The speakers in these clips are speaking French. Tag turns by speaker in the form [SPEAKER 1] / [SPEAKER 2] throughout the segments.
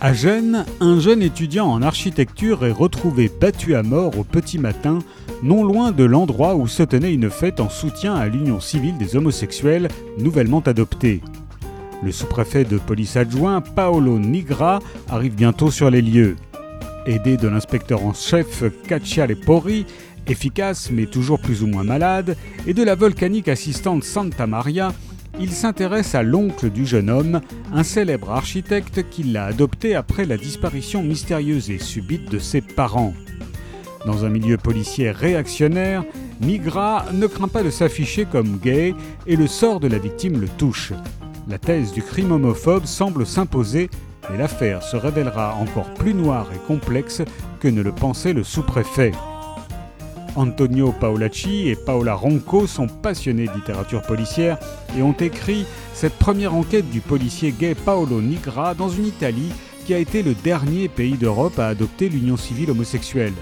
[SPEAKER 1] À Gênes, un jeune étudiant en architecture est retrouvé battu à mort au petit matin, non loin de l'endroit où se tenait une fête en soutien à l'union civile des homosexuels nouvellement adoptée. Le sous-préfet de police adjoint, Paolo Nigra, arrive bientôt sur les lieux. Aidé de l'inspecteur en chef Cacciale Pori, efficace mais toujours plus ou moins malade, et de la volcanique assistante Santa Maria, il s'intéresse à l'oncle du jeune homme, un célèbre architecte qui l'a adopté après la disparition mystérieuse et subite de ses parents. Dans un milieu policier réactionnaire, Migra ne craint pas de s'afficher comme gay et le sort de la victime le touche. La thèse du crime homophobe semble s'imposer et l'affaire se révélera encore plus noire et complexe que ne le pensait le sous-préfet. Antonio Paolacci et Paola Ronco sont passionnés de littérature policière et ont écrit cette première enquête du policier gay Paolo Nigra dans une Italie qui a été le dernier pays d'Europe à adopter l'union civile homosexuelle.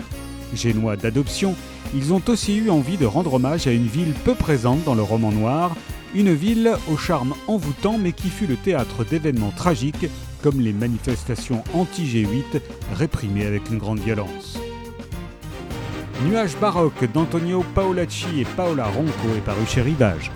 [SPEAKER 1] Génois d'adoption, ils ont aussi eu envie de rendre hommage à une ville peu présente dans le roman noir, une ville au charme envoûtant mais qui fut le théâtre d'événements tragiques comme les manifestations anti-G8 réprimées avec une grande violence. Nuage baroque d'Antonio Paolacci et Paola Ronco est paru chez Rivage.